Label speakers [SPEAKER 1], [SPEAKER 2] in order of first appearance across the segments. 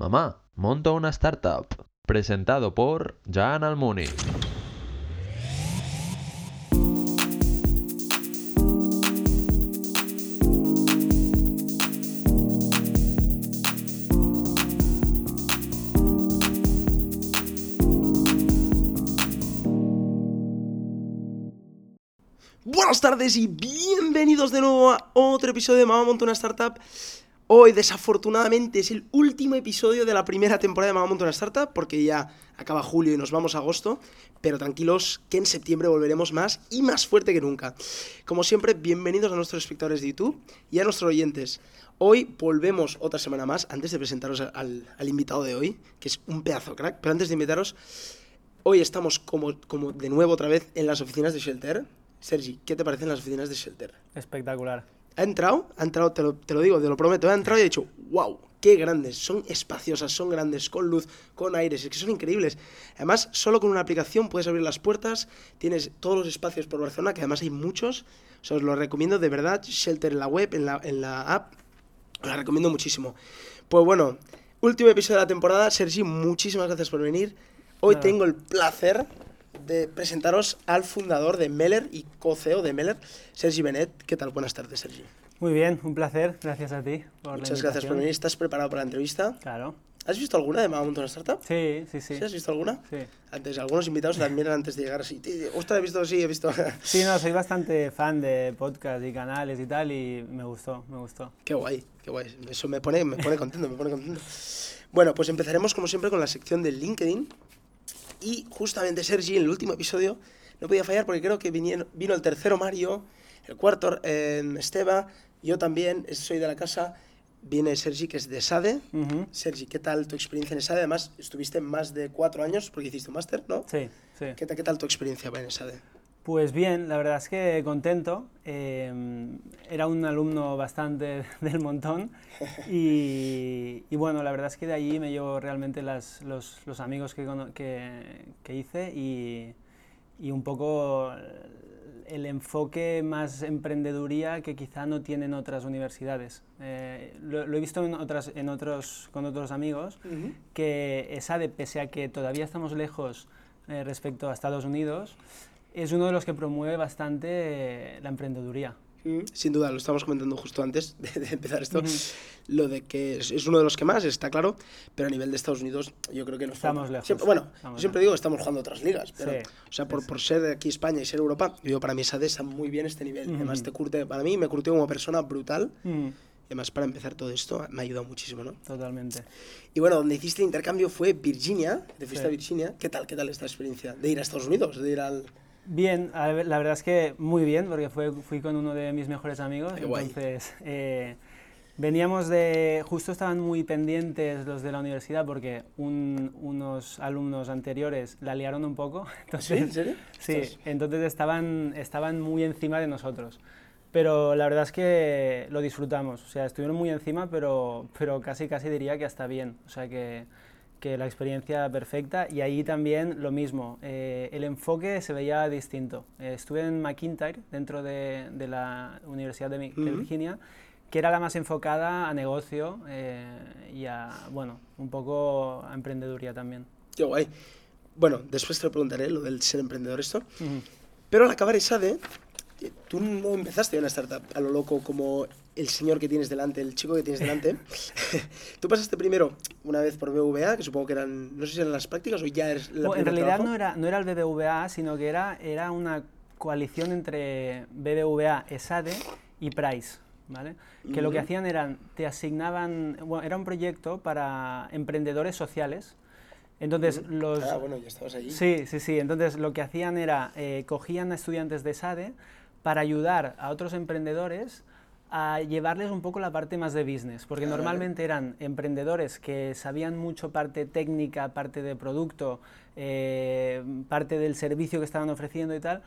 [SPEAKER 1] Mamá, monto una startup. Presentado por Jan Almuni.
[SPEAKER 2] Buenas tardes y bienvenidos de nuevo a otro episodio de Mamá Monta una Startup. Hoy, desafortunadamente, es el último episodio de la primera temporada de Mamá Monta una Startup, porque ya acaba julio y nos vamos a agosto, pero tranquilos que en septiembre volveremos más y más fuerte que nunca. Como siempre, bienvenidos a nuestros espectadores de YouTube y a nuestros oyentes. Hoy volvemos otra semana más, antes de presentaros al, al invitado de hoy, que es un pedazo crack, pero antes de invitaros, hoy estamos como, como de nuevo otra vez en las oficinas de Shelter. Sergi, ¿qué te parecen las oficinas de Shelter?
[SPEAKER 3] Espectacular.
[SPEAKER 2] Ha entrado, ha entrado, te lo, te lo digo, te lo prometo, ha entrado y ha dicho, wow, qué grandes, son espaciosas, son grandes, con luz, con aires, es que son increíbles. Además, solo con una aplicación puedes abrir las puertas, tienes todos los espacios por Barcelona, que además hay muchos, o sea, os lo recomiendo de verdad, Shelter en la web, en la, en la app, os la recomiendo muchísimo. Pues bueno, último episodio de la temporada, Sergi, muchísimas gracias por venir. Hoy tengo el placer de presentaros al fundador de Meller y co-CEO de Meller, Sergi Benet. ¿Qué tal? Buenas tardes, Sergi.
[SPEAKER 3] Muy bien, un placer. Gracias a ti por la
[SPEAKER 2] Muchas gracias por venir. ¿Estás preparado para la entrevista?
[SPEAKER 3] Claro.
[SPEAKER 2] ¿Has visto alguna de una Startup?
[SPEAKER 3] Sí, sí, sí.
[SPEAKER 2] ¿Sí has visto alguna?
[SPEAKER 3] Sí.
[SPEAKER 2] Antes, algunos invitados la miran antes de llegar así. "Tío, Ostras, he visto, sí, he visto.
[SPEAKER 3] Sí, no, soy bastante fan de podcast y canales y tal y me gustó, me gustó.
[SPEAKER 2] qué guay, qué guay. Eso me pone, me pone contento, me pone contento. Bueno, pues empezaremos como siempre con la sección de LinkedIn. Y justamente Sergi, en el último episodio, no podía fallar porque creo que vinieron- vino el tercero Mario, el cuarto eh, Esteba, yo también, soy de la casa. Viene Sergi, que es de SADE. Sergi, ¿qué tal tu experiencia en SADE? Además, estuviste más de cuatro años porque hiciste un máster, ¿no?
[SPEAKER 3] Sí, sí.
[SPEAKER 2] ¿Qué, tal- ¿Qué tal tu experiencia en SADE?
[SPEAKER 3] Pues bien, la verdad es que contento. eh, era un alumno bastante del montón y, y bueno, la verdad es que de allí me llevo realmente las- los, los amigos que, cono- que, que hice y, y un poco el enfoque más emprendeduría que quizá no tienen otras universidades. Eh, lo, lo he visto en otras, en otros, con otros amigos que ESADE, pese a que todavía estamos lejos eh, respecto a Estados Unidos, es uno de los que promueve bastante eh, la emprendeduría.
[SPEAKER 2] Mm, Sin duda, lo estábamos comentando justo antes de, de empezar esto,
[SPEAKER 3] Ujú.
[SPEAKER 2] lo de que es, es uno de los que más, está claro, pero a nivel de Estados Unidos yo creo que nos
[SPEAKER 3] Estamos
[SPEAKER 2] falta.
[SPEAKER 3] lejos,
[SPEAKER 2] Siempre- bueno,
[SPEAKER 3] estamos
[SPEAKER 2] yo siempre digo estamos jugando otras ligas, pero,
[SPEAKER 3] Sí,
[SPEAKER 2] o sea, por, por ser de aquí España y ser Europa, yo para mí SADE está muy bien este nivel. Además, te curte, para mí me curtió como persona brutal.
[SPEAKER 3] Mm,
[SPEAKER 2] Y además, para empezar todo esto, me ha ayudado muchísimo, ¿no?
[SPEAKER 3] totalmente.
[SPEAKER 2] Y bueno, donde hiciste el intercambio fue Virginia, te fuiste
[SPEAKER 3] Sí.
[SPEAKER 2] a Virginia. ¿Qué tal, qué tal esta experiencia? De ir a Estados Unidos, de ir al...
[SPEAKER 3] Bien, la verdad es que muy bien, porque fue, fui con uno de mis mejores amigos.
[SPEAKER 2] Qué
[SPEAKER 3] entonces, eh, veníamos de. Justo estaban muy pendientes los de la universidad, porque un- unos alumnos anteriores la liaron un poco.
[SPEAKER 2] ¿Sí?
[SPEAKER 3] Entonces,
[SPEAKER 2] ¿En serio?
[SPEAKER 3] Sí, entonces estaban, estaban muy encima de nosotros. Pero la verdad es que lo disfrutamos. O sea, estuvieron muy encima, pero, pero casi, casi diría que hasta bien. O sea, que, que la experiencia perfecta. Y ahí también lo mismo. eh, el enfoque se veía distinto. Eh, estuve en McIntyre, dentro de, de la Universidad de, Mi- de
[SPEAKER 2] Ujú.
[SPEAKER 3] Virginia, que era la más enfocada a negocio eh, y a, bueno, un poco a emprendeduría también.
[SPEAKER 2] Qué guay. Bueno, después te lo preguntaré, lo del ser emprendedor esto.
[SPEAKER 3] Ujú.
[SPEAKER 2] Pero al acabar ESADE, tú no empezaste una startup a lo loco como el señor que tienes delante, el chico que tienes delante. tú pasaste primero una vez por BVA, que supongo que eran, no sé si eran las prácticas o ya eres la
[SPEAKER 3] Bueno, en realidad
[SPEAKER 2] trabajo.
[SPEAKER 3] no era, no era el BBVA, sino que era, era una coalición entre BBVA, ESADE y Price. ¿vale? Que lo que hacían eran, te asignaban, bueno, era un proyecto para emprendedores sociales. Entonces, los,
[SPEAKER 2] Ah, bueno, ya estabas allí.
[SPEAKER 3] Sí, sí, sí. Entonces lo que hacían era, eh, cogían a estudiantes de SADE para ayudar a otros emprendedores a llevarles un poco la parte más de business, porque
[SPEAKER 2] vale.
[SPEAKER 3] normalmente eran emprendedores que sabían mucho parte técnica, parte de producto, eh, parte del servicio que estaban ofreciendo y tal,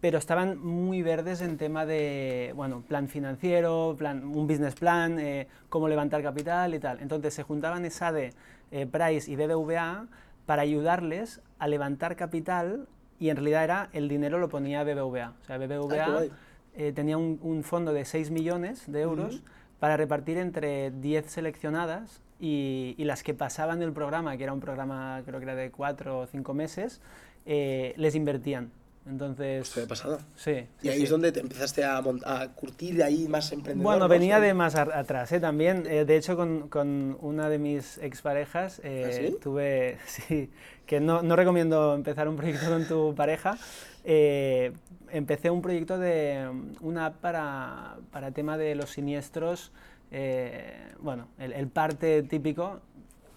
[SPEAKER 3] pero estaban muy verdes en tema de, bueno, plan financiero, plan, un business plan, eh, cómo levantar capital y tal. Entonces se juntaban ESADE, eh, Price y BBVA para ayudarles a levantar capital y en realidad era, el dinero lo ponía BBVA. O sea,
[SPEAKER 2] Ah,
[SPEAKER 3] BBVA
[SPEAKER 2] guay.
[SPEAKER 3] eh, tenía un, un fondo de 6 millones de euros
[SPEAKER 2] Ujú.
[SPEAKER 3] para repartir entre 10 seleccionadas y, y las que pasaban el programa, que era un programa creo que era de cuatro o cinco meses, eh, les invertían. Entonces,
[SPEAKER 2] Esto de pasada.
[SPEAKER 3] sí.
[SPEAKER 2] Y
[SPEAKER 3] sí,
[SPEAKER 2] ahí
[SPEAKER 3] sí.
[SPEAKER 2] es donde te empezaste a, a curtir de ahí más emprendedor.
[SPEAKER 3] Bueno,
[SPEAKER 2] ¿no?
[SPEAKER 3] venía de más atrás, ¿eh? También, eh, de hecho, con, con una de mis exparejas eh,
[SPEAKER 2] ¿Ah,
[SPEAKER 3] tuve, sí, que no, no recomiendo empezar un proyecto con tu pareja. eh, empecé un proyecto de una app para, para tema de los siniestros, eh, bueno, el, el parte típico.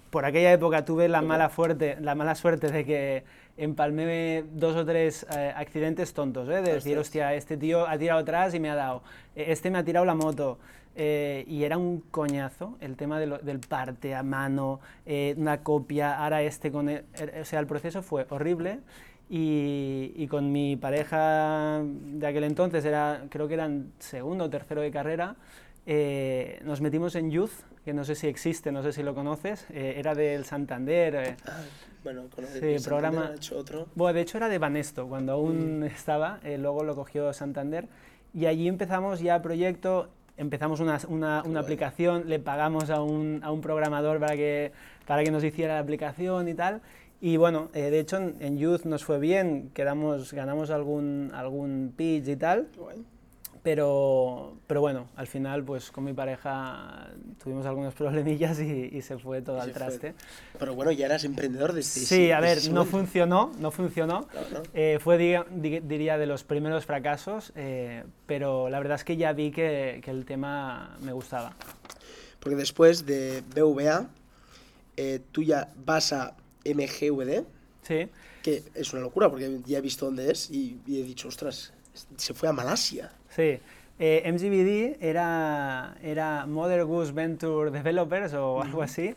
[SPEAKER 3] Por aquella época tuve la mala, fuerte, la mala suerte de que empalmé dos o tres eh, accidentes tontos, ¿eh? de decir, hostia, este tío ha tirado atrás y me ha dado, eh, este me ha tirado la moto. eh, y era un coñazo el tema de lo- del parte a mano, eh, una copia, ahora este con... el- o sea, el proceso fue horrible y, y con mi pareja de aquel entonces, era, creo que eran segundo o tercero de carrera, eh, nos metimos en Youth, que no sé si existe, no sé si lo conoces, eh, era del Santander. eh,
[SPEAKER 2] Ah, bueno, con el
[SPEAKER 3] Sí, programa-
[SPEAKER 2] ha hecho otro.
[SPEAKER 3] bueno, de hecho era de Banesto, cuando aún estaba, eh, luego lo cogió Santander y allí empezamos ya proyecto, empezamos una, una, una aplicación, le pagamos a un, a un programador para que, para que nos hiciera la aplicación y tal. Y bueno, eh, de hecho en, en Youth nos fue bien, quedamos, ganamos algún, algún pitch y tal. Pero, pero bueno, al final pues con mi pareja tuvimos algunos problemillas y, y se fue todo
[SPEAKER 2] Y
[SPEAKER 3] al
[SPEAKER 2] se fue.
[SPEAKER 3] traste.
[SPEAKER 2] Pero bueno, ya eras emprendedor desde
[SPEAKER 3] Sí, a ver,
[SPEAKER 2] ese
[SPEAKER 3] no funcionó, no funcionó.
[SPEAKER 2] Claro, ¿no?
[SPEAKER 3] Eh, fue, diga- di- diría, de los primeros fracasos, eh, pero la verdad es que ya vi que, que el tema me gustaba.
[SPEAKER 2] Porque después de BVA, eh, tú ya vas a MGVD,
[SPEAKER 3] Sí,
[SPEAKER 2] que es una locura porque ya he visto dónde es y, y he dicho, ostras, se fue a Malasia.
[SPEAKER 3] Sí. Eh, MGVD era, era Mother Goose Venture Developers o algo así,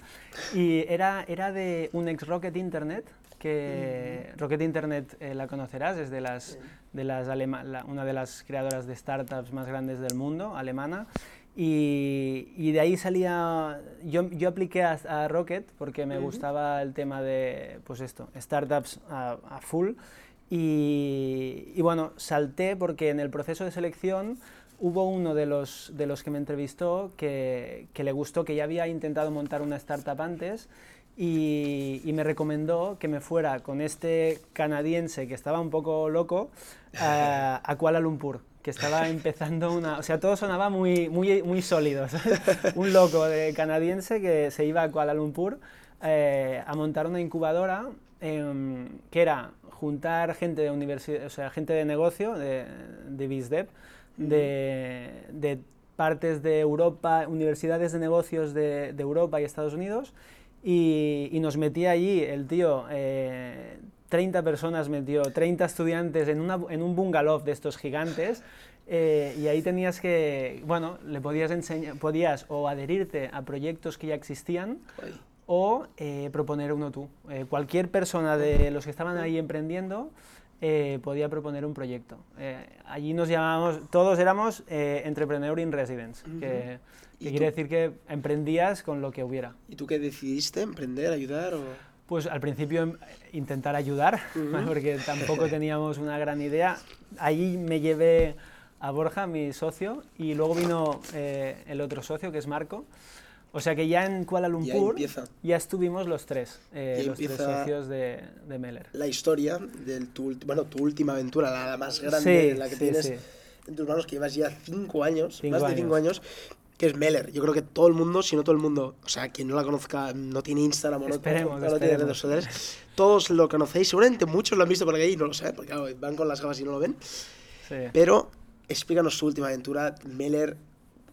[SPEAKER 3] y era, era de un ex Rocket Internet, que Rocket Internet eh, la conocerás, es de las, de las alema- la- una de las creadoras de startups más grandes del mundo, alemana. Y, y de ahí salía, yo, yo apliqué a, a Rocket porque me gustaba el tema de, pues esto, startups a, a full. Y, y bueno, salté porque en el proceso de selección hubo uno de los, de los que me entrevistó que, que le gustó, que ya había intentado montar una startup antes y, y me recomendó que me fuera con este canadiense que estaba un poco loco a, a Kuala Lumpur que estaba empezando una... O sea, todo sonaba muy, muy, muy sólido, ¿sabes? Un loco de canadiense que se iba a Kuala Lumpur eh, a montar una incubadora em, que era juntar gente de universidad, o sea, gente de negocio, de, de BizDev, de, de partes de Europa, universidades de negocios de, de Europa y Estados Unidos, y, y nos metía allí el tío, eh, 30 personas metió, 30 estudiantes en, una, en un bungalow de estos gigantes, eh, y ahí tenías que, bueno, le podías enseñar, podías o adherirte a proyectos que ya existían. O eh, proponer uno tú. Eh, cualquier persona de los que estaban ahí emprendiendo eh, podía proponer un proyecto. Eh, allí nos llamábamos, todos éramos eh, Entrepreneur in Residence, que,
[SPEAKER 2] ¿Y
[SPEAKER 3] que
[SPEAKER 2] tú?
[SPEAKER 3] quiere decir que emprendías con lo que hubiera.
[SPEAKER 2] ¿Y tú qué decidiste? ¿Emprender, ayudar o...?
[SPEAKER 3] Pues al principio em, intentar ayudar, ¿vale? porque tampoco teníamos una gran idea. Allí me llevé a Borja, mi socio, y luego vino eh, el otro socio, que es Marco. O sea que ya en Kuala Lumpur
[SPEAKER 2] empieza.
[SPEAKER 3] ya estuvimos los tres, eh, los tres socios de, de Meller.
[SPEAKER 2] La historia de tu, bueno, tu última aventura, la, la más grande,
[SPEAKER 3] Sí,
[SPEAKER 2] la que
[SPEAKER 3] sí,
[SPEAKER 2] tienes
[SPEAKER 3] sí.
[SPEAKER 2] en tus manos, que llevas ya cinco años,
[SPEAKER 3] Cinco
[SPEAKER 2] más de cinco años, que es Meller. Yo creo que todo el mundo, si no todo el mundo, o sea, quien no la conozca, no tiene Instagram o no,
[SPEAKER 3] Esperemos,
[SPEAKER 2] no tiene redes sociales, todos lo conocéis, seguramente muchos lo han visto por aquí y no lo sé, porque claro, van con las gafas y no lo ven. Pero explícanos tu última aventura, Meller.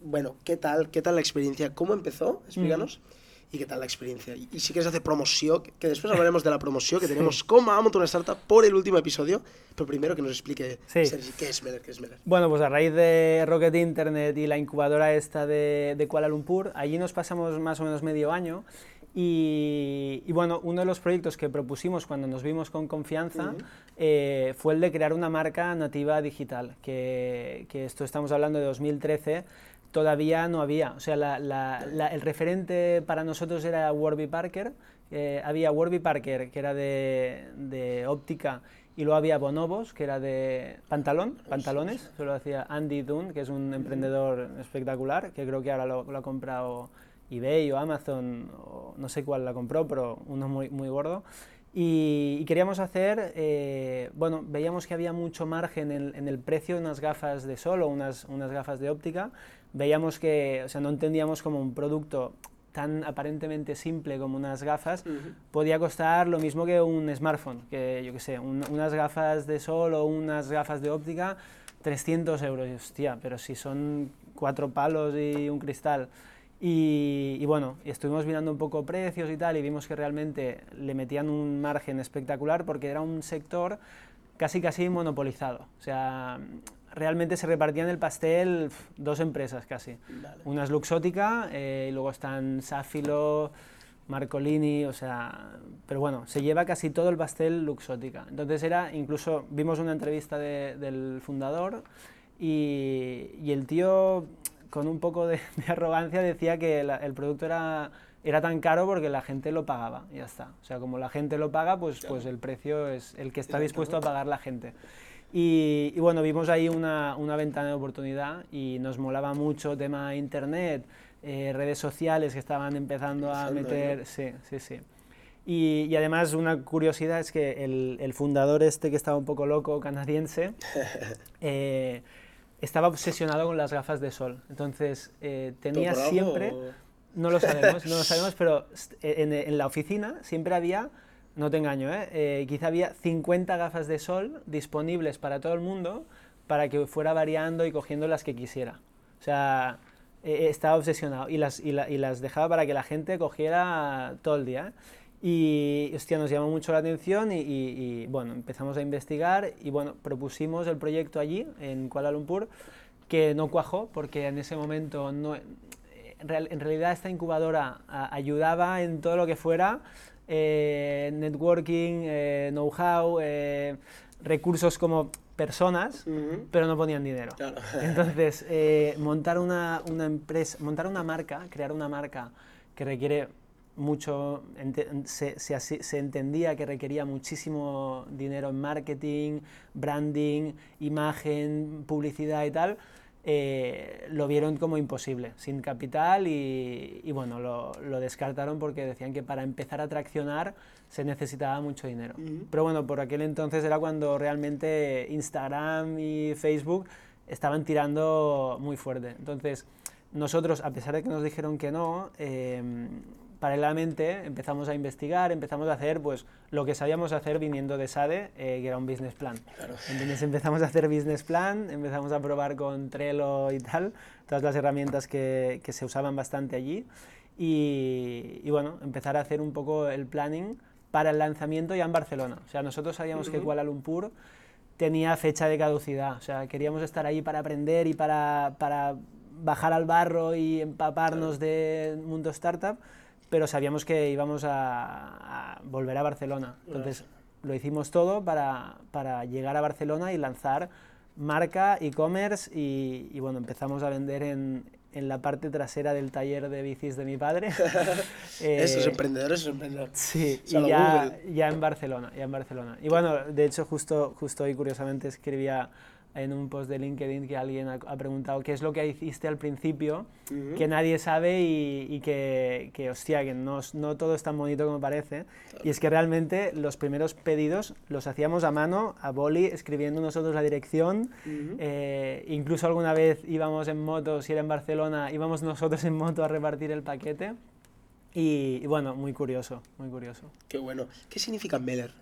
[SPEAKER 2] Bueno, ¿qué tal? ¿Qué tal la experiencia? ¿Cómo empezó? Explícanos.
[SPEAKER 3] Mm.
[SPEAKER 2] ¿Y qué tal la experiencia? Y, y si quieres hacer promoción, que, después hablaremos de la promoción que tenemos con Monta una Startup por el último episodio. Pero primero que nos explique
[SPEAKER 3] Sí.
[SPEAKER 2] Sergi, qué es Meller, qué es Meller.
[SPEAKER 3] Bueno, pues a raíz de Rocket Internet y la incubadora esta de, de Kuala Lumpur, allí nos pasamos más o menos medio año y, y bueno, uno de los proyectos que propusimos cuando nos vimos con confianza eh, fue el de crear una marca nativa digital, que, que esto estamos hablando de 2013, todavía no había. O sea, la- la- la- el referente para nosotros era Warby Parker. eh, había Warby Parker, que era de, de óptica, y luego había Bonobos, que era de pantalón, pantalones. Eso lo hacía Andy Dunn, que es un emprendedor espectacular, que creo que ahora lo, lo ha comprado eBay o Amazon, o no sé cuál la compró, pero uno muy, muy gordo. Y, queríamos hacer, eh, bueno, veíamos que había mucho margen en, en, el precio de unas gafas de sol o unas, unas gafas de óptica. Veíamos que, o sea, no entendíamos como un producto tan aparentemente simple como unas gafas, podía costar lo mismo que un smartphone, que yo qué sé, unas gafas de sol o unas gafas de óptica, 300 euros. hostia, pero si son cuatro palos y un cristal. Y, y, bueno, estuvimos mirando un poco precios y tal, y vimos que realmente le metían un margen espectacular porque era un sector casi casi monopolizado. O sea, realmente se repartían el pastel dos empresas casi. Una es Luxótica eh, y luego están Safilo, Marcolini, o sea, pero bueno, se lleva casi todo el pastel Luxótica. Entonces era, incluso vimos una entrevista del fundador y, y, el tío con un poco de, arrogancia decía que el producto era, era tan caro porque la gente lo pagaba ya está. O sea, como la gente lo paga, pues, pues el precio es el que está dispuesto a pagar la gente. Y, bueno, vimos ahí una, una, ventana de oportunidad y nos molaba mucho tema internet, eh, redes sociales que estaban empezando a meter... Sí, sí, sí. Y, y, además una curiosidad es que el, el, fundador este que estaba un poco loco, canadiense, eh, estaba obsesionado con las gafas de sol. Entonces eh, tenía siempre... No lo sabemos, no lo sabemos, pero en, en la oficina siempre había no te engaño, ¿eh? ¿eh? quizá había 50 gafas de sol disponibles para todo el mundo para que fuera variando y cogiendo las que quisiera. O sea, eh, estaba obsesionado y las, y, las dejaba para que la gente cogiera todo el día. ¿eh? Y, hostia, nos llamó mucho la atención y, y, bueno, empezamos a investigar y bueno, propusimos el proyecto allí, en Kuala Lumpur, que no cuajó porque en ese momento no... En realidad esta incubadora ayudaba en todo lo que fuera eh, networking, eh, know-how, eh, recursos como personas, pero no ponían dinero. Entonces, montar una, una, empresa, montar una marca, crear una marca que requiere mucho, se, se, se, entendía que requería muchísimo dinero en marketing, branding, imagen, publicidad y tal, eh, lo vieron como imposible, sin capital y, bueno, lo, lo, descartaron porque decían que para empezar a traccionar se necesitaba mucho dinero. Pero bueno, por aquel entonces era cuando realmente Instagram y Facebook estaban tirando muy fuerte. Entonces, nosotros, a pesar de que nos dijeron que no, eh, paralelamente empezamos a investigar, empezamos a hacer pues, lo que sabíamos hacer viniendo de SADE, eh, que era un business plan. Entonces empezamos a hacer business plan, empezamos a probar con Trello y tal, todas las herramientas que, que se usaban bastante allí. Y, y, bueno, empezar a hacer un poco el planning para el lanzamiento ya en Barcelona. O sea, nosotros sabíamos que Kuala Lumpur tenía fecha de caducidad, o sea, queríamos estar ahí para aprender y para, para bajar al barro y empaparnos del mundo startup, pero sabíamos que íbamos a, volver a Barcelona. Entonces lo hicimos todo para, para llegar a Barcelona y lanzar marca, e-commerce y, bueno, empezamos a vender en, en, la parte trasera del taller de bicis de mi padre.
[SPEAKER 2] eh, esos emprendedores, esos emprendedores.
[SPEAKER 3] Sí, y ya, ya, en Barcelona, ya en Barcelona. Y bueno, de hecho justo, justo hoy curiosamente escribía en un post de LinkedIn que alguien ha, preguntado qué es lo que hiciste al principio, que nadie sabe y, que, que, hostia, que no, no, todo es tan bonito como parece. Y es que realmente los primeros pedidos los hacíamos a mano, a boli, escribiendo nosotros la dirección. Eh, incluso alguna vez íbamos en moto, si era en Barcelona, íbamos nosotros en moto a repartir el paquete. Y, y bueno, muy curioso, muy curioso.
[SPEAKER 2] Qué bueno. ¿Qué significa Meller?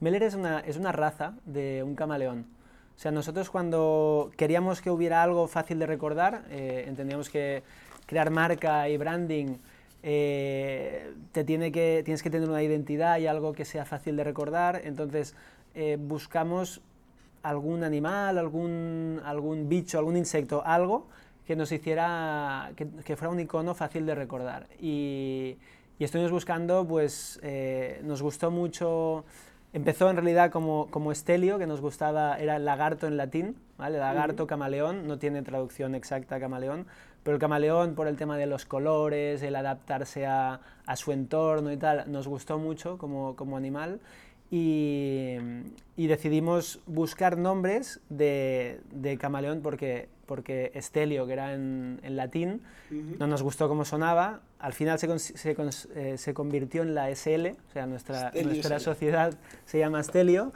[SPEAKER 3] Meller es una, es una raza de un camaleón. O sea, nosotros cuando queríamos que hubiera algo fácil de recordar, eh, entendíamos que crear marca y branding eh, te tiene que, tienes que tener una identidad y algo que sea fácil de recordar, entonces eh, buscamos algún animal, algún, algún bicho, algún insecto, algo que nos hiciera, que, fuera un icono fácil de recordar. Y, y estuvimos buscando, pues nos gustó mucho Empezó en realidad como, como estelio, que nos gustaba, era lagarto en latín, ¿vale? Lagarto, camaleón, no tiene traducción exacta camaleón, pero el camaleón por el tema de los colores, el adaptarse a, a su entorno y tal, nos gustó mucho como, como animal y, y, decidimos buscar nombres de, de, camaleón porque porque Estelio, que era en, en latín, no nos gustó cómo sonaba. Al final se, se eh, se convirtió en la SL, o sea, nuestra,
[SPEAKER 2] Stelio
[SPEAKER 3] nuestra sociedad se llama Estelio,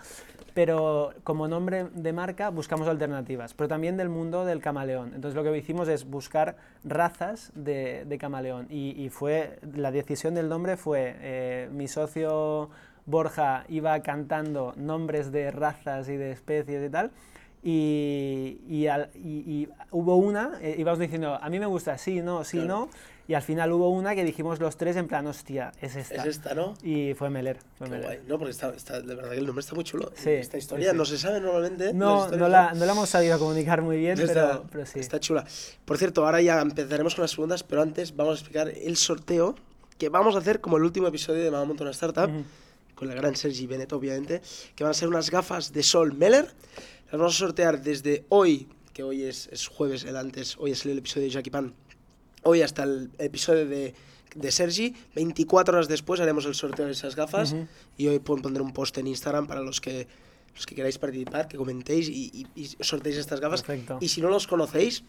[SPEAKER 3] pero como nombre de marca buscamos alternativas, pero también del mundo del camaleón. Entonces lo que hicimos es buscar razas de, de camaleón y, y fue, la decisión del nombre fue, eh, mi socio Borja iba cantando nombres de razas y de especies y tal, y, y, al- y- y hubo una, eh, íbamos diciendo, a mí me gusta, sí, no, sí,
[SPEAKER 2] Claro.
[SPEAKER 3] no, y al final hubo una que dijimos los tres en plan, hostia, es esta.
[SPEAKER 2] Es esta, ¿no?
[SPEAKER 3] Y fue Meller. Fue
[SPEAKER 2] Qué guay. No, porque está, está, de verdad que el nombre está muy chulo.
[SPEAKER 3] Sí,
[SPEAKER 2] Esta historia
[SPEAKER 3] sí.
[SPEAKER 2] no se sabe normalmente.
[SPEAKER 3] No, no la, no la hemos sabido comunicar muy bien,
[SPEAKER 2] Está,
[SPEAKER 3] pero, pero sí.
[SPEAKER 2] está chula. Por cierto, ahora ya empezaremos con las preguntas, pero antes vamos a explicar el sorteo que vamos a hacer como el último episodio de Mamá Monta una Startup,
[SPEAKER 3] Ujú.
[SPEAKER 2] con la gran Sergi Benet, obviamente, que van a ser unas gafas de sol Meller. Las vamos a sortear desde hoy, que hoy es, es jueves, el antes, hoy es el episodio de Jackie Pan, hoy hasta el episodio de, de Sergi. 24 horas después haremos el sorteo de esas gafas
[SPEAKER 3] Ujú.
[SPEAKER 2] y hoy pon- pondré un post en Instagram para los que, los que queráis participar, que comentéis y, y, y sorteéis estas gafas.
[SPEAKER 3] Perfecto.
[SPEAKER 2] Y si no los conocéis,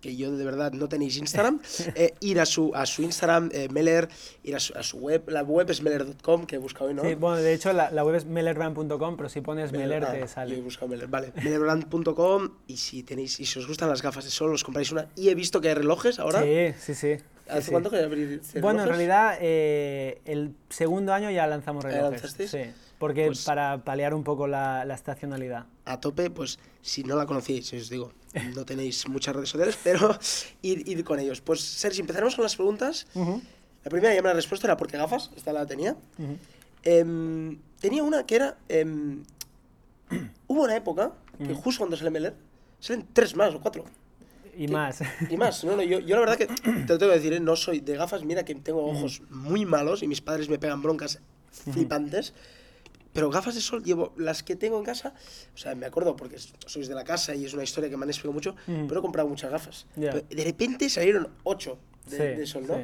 [SPEAKER 2] que yo de verdad no tenéis Instagram, eh, ir a su, a su Instagram, eh, Meller, ir a su, a su web, la web es meller.com, que he buscado hoy, ¿no?
[SPEAKER 3] Sí, bueno, de hecho la, la web es mellerbrand.com, pero si pones Meller
[SPEAKER 2] Ah,
[SPEAKER 3] te
[SPEAKER 2] yo he
[SPEAKER 3] sale.
[SPEAKER 2] buscado Meller, vale. Mellerbrand.com y si tenéis, y si os gustan las gafas de sol, os compráis una. Y he visto que hay relojes ahora.
[SPEAKER 3] Sí, sí, sí.
[SPEAKER 2] ¿Hace
[SPEAKER 3] sí,
[SPEAKER 2] cuánto que abrir
[SPEAKER 3] Bueno, en realidad eh, el segundo año ya lanzamos
[SPEAKER 2] ¿Ya
[SPEAKER 3] relojes. Sí, porque
[SPEAKER 2] Pues-
[SPEAKER 3] para paliar un poco la, la estacionalidad.
[SPEAKER 2] a tope, pues si no la conocíais, os digo, no tenéis muchas redes sociales, pero id, id con ellos. Pues Sergi, empezaremos con las preguntas.
[SPEAKER 3] Ujú,
[SPEAKER 2] La primera ya me la respuesta era ¿por qué gafas? Esta la tenía.
[SPEAKER 3] ujú.
[SPEAKER 2] Em, tenía una que era... em, hubo una época que
[SPEAKER 3] Mm.
[SPEAKER 2] justo cuando sale Meller, salen tres más o cuatro.
[SPEAKER 3] Y más.
[SPEAKER 2] Y más, no, no, yo, yo la verdad que te lo tengo que decir, ¿eh? no soy de gafas, mira que tengo ojos muy malos y mis padres me pegan broncas flipantes. Pero gafas de sol llevo las que tengo en casa, o sea, me acuerdo porque sois de la casa y es una historia que me han explicado mucho,
[SPEAKER 3] Ujú.
[SPEAKER 2] pero he comprado muchas gafas. De repente salieron ocho de,
[SPEAKER 3] Sí,
[SPEAKER 2] de sol, ¿no?
[SPEAKER 3] sí.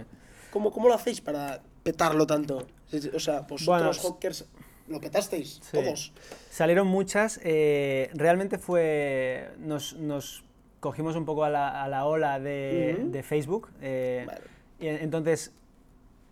[SPEAKER 2] ¿Cómo, ¿Cómo lo hacéis para petarlo tanto? O sea, vosotros
[SPEAKER 3] Bueno,
[SPEAKER 2] los hawkers lo petasteis,
[SPEAKER 3] Sí.
[SPEAKER 2] todos.
[SPEAKER 3] Salieron muchas. eh, realmente fue. Nos, nos cogimos un poco a la, a la ola de, Facebook. eh,
[SPEAKER 2] Vale.
[SPEAKER 3] y en- entonces,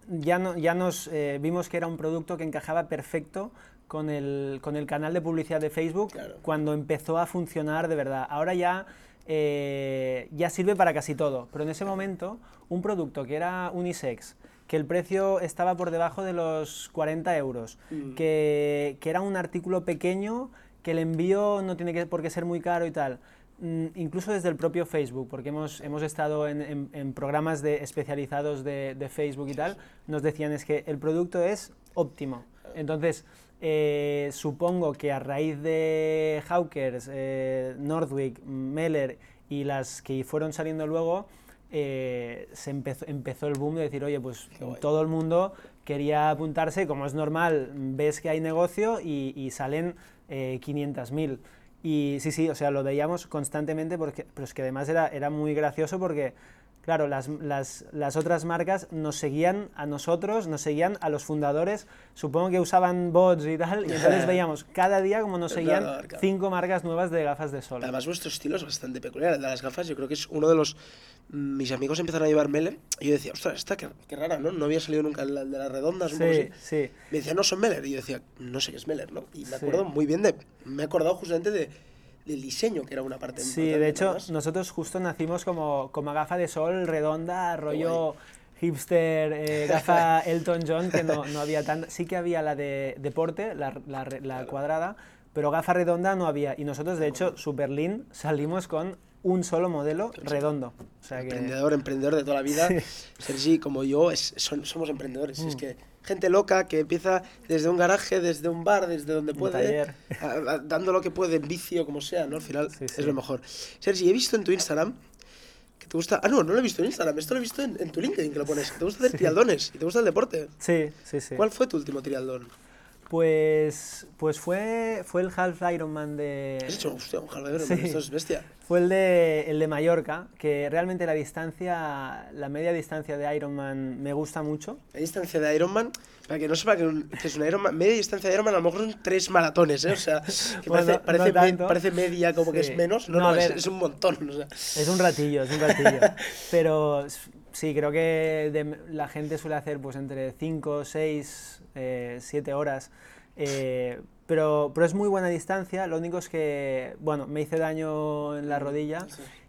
[SPEAKER 3] ya, no, ya nos eh, vimos que era un producto que encajaba perfecto con el, con el canal de publicidad de Facebook
[SPEAKER 2] Claro.
[SPEAKER 3] cuando empezó a funcionar de verdad. Ahora ya, eh, ya sirve para casi todo, pero en ese momento un producto que era unisex, que el precio estaba por debajo de los 40 euros,
[SPEAKER 2] Mm.
[SPEAKER 3] que, que era un artículo pequeño, que el envío no tiene que, por qué ser muy caro y tal. Mm, Incluso desde el propio Facebook, porque hemos, hemos estado en, en- en programas de, especializados de, de Facebook y tal, nos decían es que el producto es óptimo. Entonces, eh, supongo que a raíz de Hawkers, eh, Nordwick, Meller y las que fueron saliendo luego, eh, se empezó, empezó el boom de decir, oye, pues todo el mundo quería apuntarse, como es normal, ves que hay negocio y, y salen eh, 500.000. Y sí, sí, o sea, lo veíamos constantemente, porque, pero es que además era, era muy gracioso porque, claro, las, las, las otras marcas nos seguían a nosotros, nos seguían a los fundadores, supongo que usaban bots y tal, y entonces veíamos cada día como nos seguían cinco marcas nuevas de gafas de sol.
[SPEAKER 2] Además, vuestro estilo es bastante peculiar. El de las gafas, yo creo que es uno de los. mm, Mis amigos empezaron a llevar Meller y yo decía, ostras, esta qué, qué rara, ¿no? No había salido nunca el de las redondas,
[SPEAKER 3] Sí,
[SPEAKER 2] así.
[SPEAKER 3] sí.
[SPEAKER 2] Me decían, no son Meller. Y yo decía, no sé qué es Meller, ¿no? Y me
[SPEAKER 3] Sí.
[SPEAKER 2] acuerdo muy bien de. Me he acordado justamente de, del diseño, que era una parte
[SPEAKER 3] Sí, de hecho,
[SPEAKER 2] además.
[SPEAKER 3] nosotros justo nacimos como, como gafa de sol redonda, rollo hipster, eh, gafa Elton John, que no, no había tanta. Sí que había la de deporte, la, la la cuadrada, pero gafa redonda no había. Y nosotros, de hecho, Super Lean salimos con un solo modelo redondo. O sea que.
[SPEAKER 2] Emprendedor, emprendedor de toda la vida. Sergi, como yo, es- son- somos emprendedores. Es que gente loca que empieza desde un garaje, desde un bar, desde donde puede, a- a- dando lo que puede en vicio, como sea, ¿no? Al final
[SPEAKER 3] Sí,
[SPEAKER 2] es
[SPEAKER 3] sí.
[SPEAKER 2] lo mejor. Sergi, he visto en tu Instagram que te gusta. Ah, no, no lo he visto en Instagram, esto lo he visto en, en tu LinkedIn que lo pones. Te gusta hacer trialdones y te gusta el deporte.
[SPEAKER 3] Sí, sí, sí.
[SPEAKER 2] ¿Cuál fue tu último trialdón?
[SPEAKER 3] Pues, pues fue, fue el Half Ironman de.
[SPEAKER 2] Has hecho hostia, un jaleo,
[SPEAKER 3] Sí.
[SPEAKER 2] esto es bestia.
[SPEAKER 3] fue el de, el de Mallorca, que realmente la distancia, la media distancia de Ironman me gusta mucho.
[SPEAKER 2] La distancia de Ironman, para que no sepa que, un- que es una Ironman, media distancia de Ironman a lo mejor son tres maratones, ¿eh? O sea, que
[SPEAKER 3] Bueno,
[SPEAKER 2] parece,
[SPEAKER 3] no
[SPEAKER 2] parece, me-
[SPEAKER 3] tanto.
[SPEAKER 2] parece media como que
[SPEAKER 3] Sí.
[SPEAKER 2] es menos. No,
[SPEAKER 3] No,
[SPEAKER 2] es, un montón. O sea.
[SPEAKER 3] Es un ratillo, es un ratillo. Pero sí, creo que de- la gente suele hacer pues entre 5, 6, 7 horas. eh, pero, pero es muy buena distancia. Lo único es que, bueno, me hice daño en la rodilla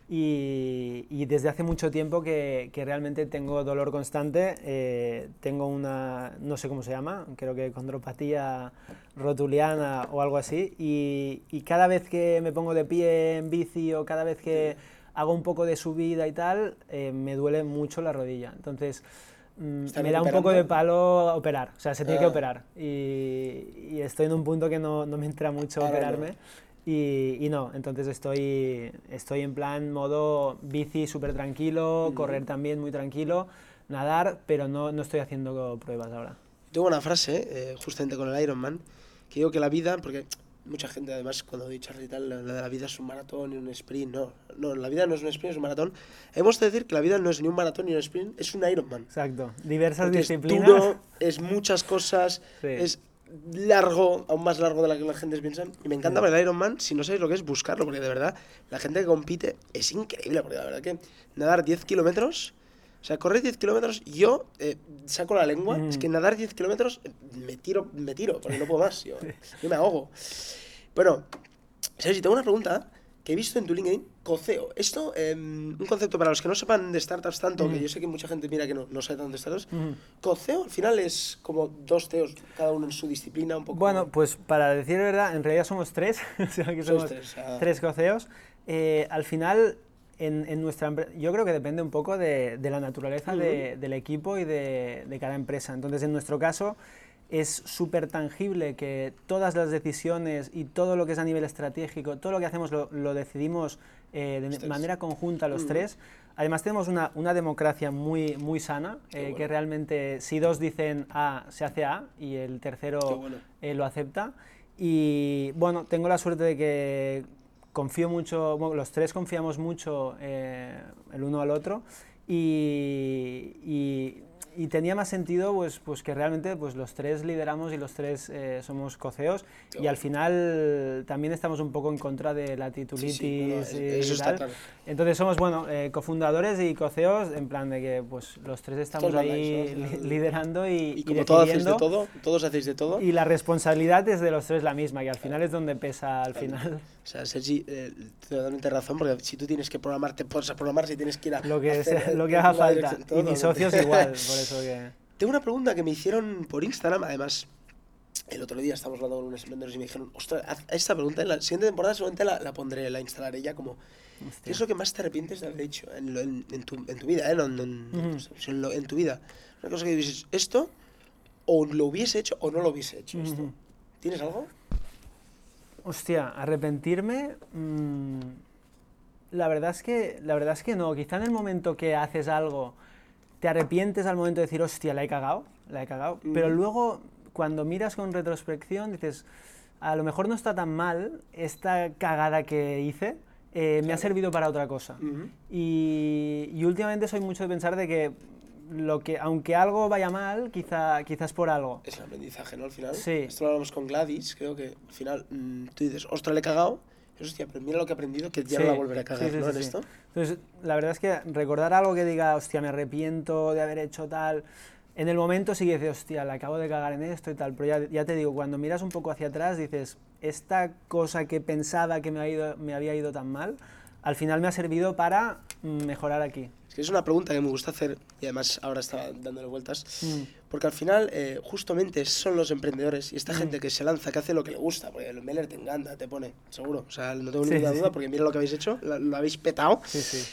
[SPEAKER 3] y, y desde hace mucho tiempo que, que realmente tengo dolor constante. eh, tengo una, no sé cómo se llama, creo que condropatía rotuliana o algo así. Y, y cada vez que me pongo de pie en bici o cada vez que hago un poco de subida y tal, eh, me duele mucho la rodilla. Entonces, mm,
[SPEAKER 2] ¿Estás
[SPEAKER 3] me da un poco de palo operar, o sea, se tiene que
[SPEAKER 2] Ah.
[SPEAKER 3] operar. Y, y estoy en un punto que no, no me entra mucho
[SPEAKER 2] Ahora no.
[SPEAKER 3] operarme. Y, y no, entonces estoy, estoy en plan modo bici súper tranquilo, correr también muy tranquilo, nadar, pero no, no estoy haciendo pruebas ahora.
[SPEAKER 2] Tengo una frase, eh, justamente con el Ironman, que digo que la vida, porque mucha gente además cuando dice y tal, la, la la vida es un maratón y un sprint, no, no, la vida no es un sprint, es un maratón. Hemos de decir que la vida no es ni un maratón ni un sprint, es un Ironman.
[SPEAKER 3] Exacto, diversas
[SPEAKER 2] Porque es
[SPEAKER 3] disciplinas.
[SPEAKER 2] duro, es muchas cosas,
[SPEAKER 3] Sí.
[SPEAKER 2] es largo, aún más largo de lo que la gente piensa. Y me encanta ver el Ironman, si no sabéis lo que es, buscarlo, porque de verdad, la gente que compite es increíble, porque la verdad que nadar 10 kilómetros, o sea, correr 10 kilómetros, yo eh, saco la lengua, es que nadar 10 kilómetros eh, me tiro, me tiro, porque no puedo más, yo, yo me ahogo. Bueno, Sergi, tengo una pregunta que he visto en tu LinkedIn, coceo. Esto, eh, un concepto para los que no sepan de startups tanto, que yo sé que mucha gente mira que no, no sabe tanto de startups,
[SPEAKER 3] Ujú.
[SPEAKER 2] coceo al final es como dos CEOs, cada uno en su disciplina, un poco.
[SPEAKER 3] Bueno, pues para decir la verdad, en realidad somos tres, o sea que
[SPEAKER 2] Sois
[SPEAKER 3] somos
[SPEAKER 2] tres, ah.
[SPEAKER 3] tres coceos. Eh, al final, en, en nuestra yo creo que depende un poco de, de la naturaleza de- del equipo y de, de cada empresa. Entonces, en nuestro caso, es súper tangible que todas las decisiones y todo lo que es a nivel estratégico, todo lo que hacemos lo, lo decidimos eh, de
[SPEAKER 2] tres.
[SPEAKER 3] manera conjunta los tres. Además tenemos una, una democracia muy, muy sana, eh,
[SPEAKER 2] bueno.
[SPEAKER 3] que realmente si dos dicen A, se hace A y el tercero
[SPEAKER 2] bueno.
[SPEAKER 3] eh, lo acepta. Y bueno, tengo la suerte de que confío mucho, bueno, los tres confiamos mucho eh, el uno al otro y, y- y tenía más sentido pues, pues que realmente pues, los tres lideramos y los tres eh, somos coceos y al final también estamos un poco en contra de la titulitis
[SPEAKER 2] sí, no, no, es-
[SPEAKER 3] y
[SPEAKER 2] eso está
[SPEAKER 3] tal.
[SPEAKER 2] claro.
[SPEAKER 3] Entonces somos, bueno, eh, cofundadores y coceos en plan de que pues los tres estamos ahí liderando y,
[SPEAKER 2] Y
[SPEAKER 3] y
[SPEAKER 2] como todos hacéis de todo, todos hacéis de todo.
[SPEAKER 3] Y la responsabilidad es de los tres la misma, que al final es donde pesa al final.
[SPEAKER 2] O sea, Sergi, eh, totalmente razón, porque si tú tienes que programar, te pones a programar, si tienes que ir a
[SPEAKER 3] Lo que,
[SPEAKER 2] hacer,
[SPEAKER 3] sea- lo que haga falta.
[SPEAKER 2] dirección,
[SPEAKER 3] Y
[SPEAKER 2] todo,
[SPEAKER 3] mis
[SPEAKER 2] todo.
[SPEAKER 3] socios igual, por eso que...
[SPEAKER 2] Tengo una pregunta que me hicieron por Instagram, además, el otro día estábamos hablando con unos emprendedores y me dijeron, ostras, haz esta pregunta en la siguiente temporada seguramente la, la pondré, la instalaré ya como, ¿qué es lo que más te arrepientes de haber hecho en, lo- en- en tu, en tu vida, eh? No, no, sea, en, lo- en tu vida? Una cosa que dices, esto, o lo hubiese hecho o no lo hubiese hecho esto.
[SPEAKER 3] Ujú.
[SPEAKER 2] ¿Tienes algo?
[SPEAKER 3] Hostia, arrepentirme... mm, la, verdad es que, la verdad es que no. Quizá en el momento que haces algo, te arrepientes al momento de decir, hostia, la he cagado, la he cagado. Pero luego, cuando miras con retrospección, dices, a lo mejor no está tan mal esta cagada que hice, eh, me ha servido para otra cosa. Y últimamente soy mucho de pensar de que, lo que aunque algo vaya mal, quizá, quizás por algo.
[SPEAKER 2] Es el aprendizaje, ¿no? Al final.
[SPEAKER 3] Sí.
[SPEAKER 2] Esto lo hablamos con Gladys, creo que al final mm, tú dices, ostras, le he cagado. Y hostia, pero mira lo que he aprendido, que ya no
[SPEAKER 3] Sí,
[SPEAKER 2] la volveré a cagar,
[SPEAKER 3] sí,
[SPEAKER 2] ¿no? en esto.
[SPEAKER 3] Entonces, la verdad es que recordar algo que diga, hostia, me arrepiento de haber hecho tal, en el momento sí que dices, hostia, la acabo de cagar en esto y tal, pero ya, ya te digo, cuando miras un poco hacia atrás dices, esta cosa que pensaba que me, ha ido, me había ido tan mal, al final me ha servido para mm, mejorar aquí.
[SPEAKER 2] Es que es una pregunta que me gusta hacer y además ahora estaba dándole vueltas.
[SPEAKER 3] Mm.
[SPEAKER 2] Porque al final, eh, justamente son los emprendedores y esta gente que se lanza, que hace lo que le gusta. Porque el Meller te encanta, te pone, seguro. O sea, no tengo
[SPEAKER 3] Sí,
[SPEAKER 2] ninguna
[SPEAKER 3] sí.
[SPEAKER 2] duda porque mira lo que habéis hecho, lo, lo habéis petado.
[SPEAKER 3] Sí, sí.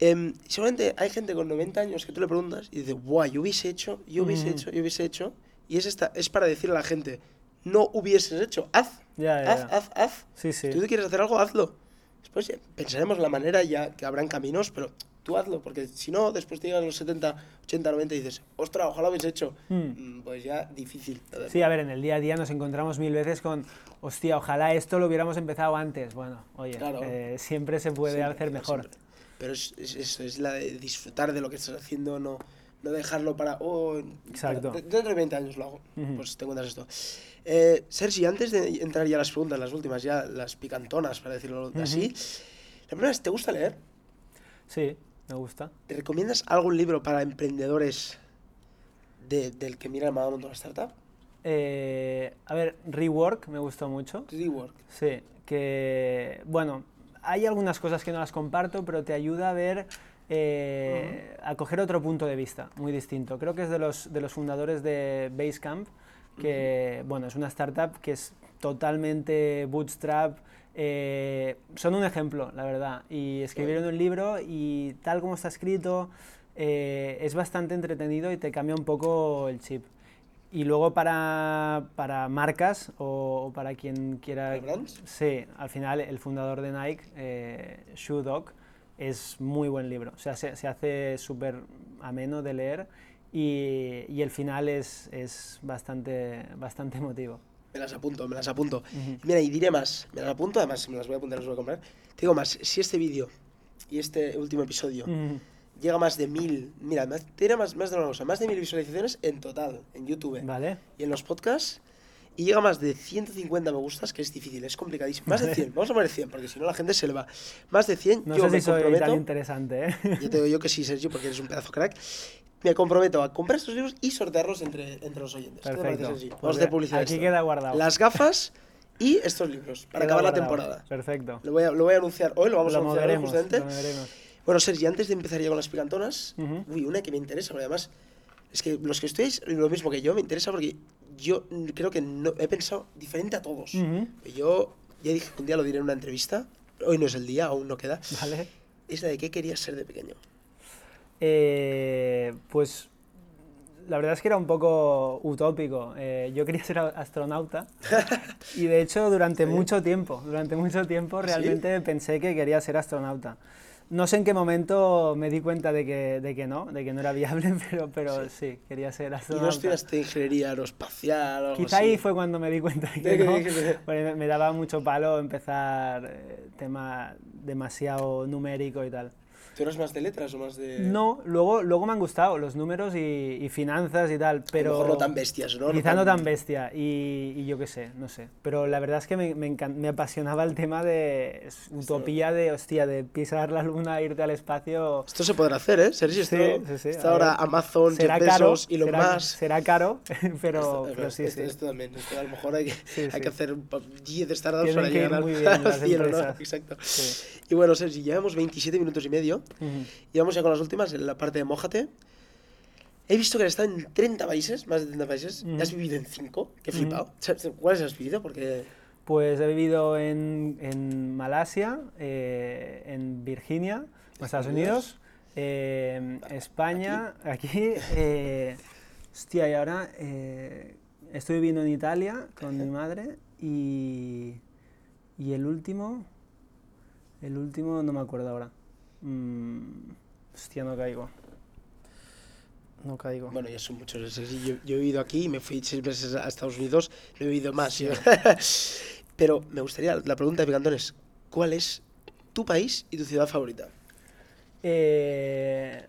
[SPEAKER 2] Em, seguramente hay gente con 90 años que tú le preguntas y dice, guau, yo hubiese hecho, yo hubiese
[SPEAKER 3] Ujú.
[SPEAKER 2] hecho, yo hubiese hecho. Y es, esta, es para decirle a la gente, no hubieses hecho, haz,
[SPEAKER 3] Ya, ya,
[SPEAKER 2] haz,
[SPEAKER 3] ya.
[SPEAKER 2] haz, haz.
[SPEAKER 3] Sí, sí.
[SPEAKER 2] Si tú quieres hacer algo, hazlo. Después ya pensaremos la manera, ya que habrán caminos, pero tú hazlo, porque si no, después te llegas a los 70, 80, 90 y dices, ostras, ojalá lo hubiese hecho.
[SPEAKER 3] Mm.
[SPEAKER 2] Mm, Pues ya difícil.
[SPEAKER 3] Sí, a ver, en el día a día nos encontramos mil veces con, hostia, ojalá esto lo hubiéramos empezado antes. Bueno, oye,
[SPEAKER 2] Claro.
[SPEAKER 3] eh, siempre se puede hacer mejor.
[SPEAKER 2] siempre. Pero es, es eso, es la de disfrutar de lo que estás haciendo, no, no dejarlo para, oh,
[SPEAKER 3] Exacto.
[SPEAKER 2] para- dentro de 20 años lo hago. Pues te encuentras esto. Eh, Sergi, antes de entrar ya a las preguntas, las últimas, ya las picantonas, para decirlo así, la primera es, ¿te gusta leer?
[SPEAKER 3] Sí, me gusta.
[SPEAKER 2] ¿Te recomiendas algún libro para emprendedores de- del que mira el Montón una startup?
[SPEAKER 3] Eh, a ver, Rework me gustó mucho.
[SPEAKER 2] Rework.
[SPEAKER 3] Sí, que bueno, hay algunas cosas que no las comparto, pero te ayuda a ver, eh, a coger otro punto de vista muy distinto. Creo que es de los, de los fundadores de Basecamp, que bueno, es una startup que es totalmente bootstrap. Eh, son un ejemplo, la verdad. Y escribieron un libro y tal como está escrito, eh, es bastante entretenido y te cambia un poco el chip. Y luego para, para marcas o, o para quien quiera...
[SPEAKER 2] ¿Para brands?
[SPEAKER 3] Sí, al final el fundador de Nike, eh, Shoe Dog, es muy buen libro. O sea, se, se hace súper ameno de leer y, y el final es, es bastante, bastante emotivo.
[SPEAKER 2] Me las apunto, me las apunto. Mira, y diré más, me las apunto, además me las voy a apuntar, las voy a comprar. Te digo más, si este vídeo y este último episodio llega a más de mil, mira, tiene más, más de una cosa, más de mil visualizaciones en total, en YouTube
[SPEAKER 3] Vale.
[SPEAKER 2] y en los podcasts, y llega a más de 150 me gustas, que es difícil, es complicadísimo. Más de 100, vamos a poner 100, porque si no la gente se le va. Más de 100,
[SPEAKER 3] No
[SPEAKER 2] yo
[SPEAKER 3] sé
[SPEAKER 2] me
[SPEAKER 3] si soy tan interesante, ¿eh?
[SPEAKER 2] Yo te digo yo que sí, Sergio, porque eres un pedazo crack. Me comprometo a comprar estos libros y sortearlos entre, entre los oyentes. ¿Qué te parece,
[SPEAKER 3] Perfecto.
[SPEAKER 2] Sergi? Vamos
[SPEAKER 3] Pues
[SPEAKER 2] a hacer publicidad.
[SPEAKER 3] aquí
[SPEAKER 2] esto.
[SPEAKER 3] queda guardado.
[SPEAKER 2] Las gafas y estos libros para
[SPEAKER 3] Queda
[SPEAKER 2] acabar la
[SPEAKER 3] guardado.
[SPEAKER 2] temporada.
[SPEAKER 3] Perfecto.
[SPEAKER 2] Lo voy, a, lo voy a anunciar hoy, lo vamos a
[SPEAKER 3] Lo
[SPEAKER 2] anunciar hoy justamente.
[SPEAKER 3] lo.
[SPEAKER 2] Bueno, Sergi, antes de empezar ya con las picantonas,
[SPEAKER 3] Ujú.
[SPEAKER 2] uy, una que me interesa, porque además, es que los que estudiáis lo mismo que yo, me interesa porque yo creo que no, he pensado diferente a todos.
[SPEAKER 3] Ujú.
[SPEAKER 2] Yo ya dije que un día lo diré en una entrevista, hoy no es el día, aún no queda,
[SPEAKER 3] Vale.
[SPEAKER 2] es la de qué querías ser de pequeño.
[SPEAKER 3] Eh, pues la verdad es que era un poco utópico. Eh, yo quería ser astronauta y de hecho durante mucho tiempo, durante mucho tiempo
[SPEAKER 2] ¿Sí?
[SPEAKER 3] realmente pensé que quería ser astronauta. No sé en qué momento me di cuenta de que, de que no, de que no era viable, pero, pero sí. quería ser
[SPEAKER 2] Y no
[SPEAKER 3] astronauta.
[SPEAKER 2] estudiaste ingeniería aeroespacial o algo
[SPEAKER 3] Quizá
[SPEAKER 2] así.
[SPEAKER 3] ahí fue cuando me di cuenta de que no, porque me daba mucho palo empezar eh, tema demasiado numérico y tal.
[SPEAKER 2] ¿Tú eras más de letras o más de...?
[SPEAKER 3] No, luego, luego me han gustado los números y, y finanzas y tal, pero...
[SPEAKER 2] A lo mejor no tan bestias, ¿no?
[SPEAKER 3] Quizá no tan bestia, y, y yo qué sé, no sé. Pero la verdad es que me, me, encan- me apasionaba el tema de utopía de, hostia, de pisar la luna, irte al espacio...
[SPEAKER 2] Esto se podrá hacer, ¿eh? Sergi, esto,
[SPEAKER 3] Sí, sí, sí,
[SPEAKER 2] está ahora. Amazon,
[SPEAKER 3] será
[SPEAKER 2] Jeff
[SPEAKER 3] caro,
[SPEAKER 2] Bezos, Elon
[SPEAKER 3] será,
[SPEAKER 2] Musk.
[SPEAKER 3] será caro, pero,
[SPEAKER 2] Esto-
[SPEAKER 3] pero sí,
[SPEAKER 2] esto,
[SPEAKER 3] sí.
[SPEAKER 2] esto también, esto a lo mejor hay que,
[SPEAKER 3] Sí,
[SPEAKER 2] hay
[SPEAKER 3] sí.
[SPEAKER 2] que hacer un pa- 10 startups para llegar al, cielo, ¿no? Exacto.
[SPEAKER 3] Sí.
[SPEAKER 2] Y bueno, Sergi, llevamos 27 minutos y medio Y vamos ya con las últimas, en la parte de Mójate. He visto que has estado en 30 países, más de 30 países, has vivido en 5, qué
[SPEAKER 3] Ujú.
[SPEAKER 2] flipado. ¿Sabes ¿Cuáles has vivido? Porque...
[SPEAKER 3] Pues he vivido en, en Malasia, eh, en Virginia, Estados Unidos, eh, España, aquí. eh, hostia, y ahora eh, estoy viviendo en Italia con mi madre y, y el último, el último no me acuerdo ahora. Mm, hostia, no caigo. No caigo.
[SPEAKER 2] Bueno, ya son muchos. Sergi. Yo, yo he vivido aquí y me fui seis meses a Estados Unidos, no he vivido más. Pero me gustaría, la pregunta de Picantones, ¿cuál es tu país y tu ciudad favorita?
[SPEAKER 3] Eh,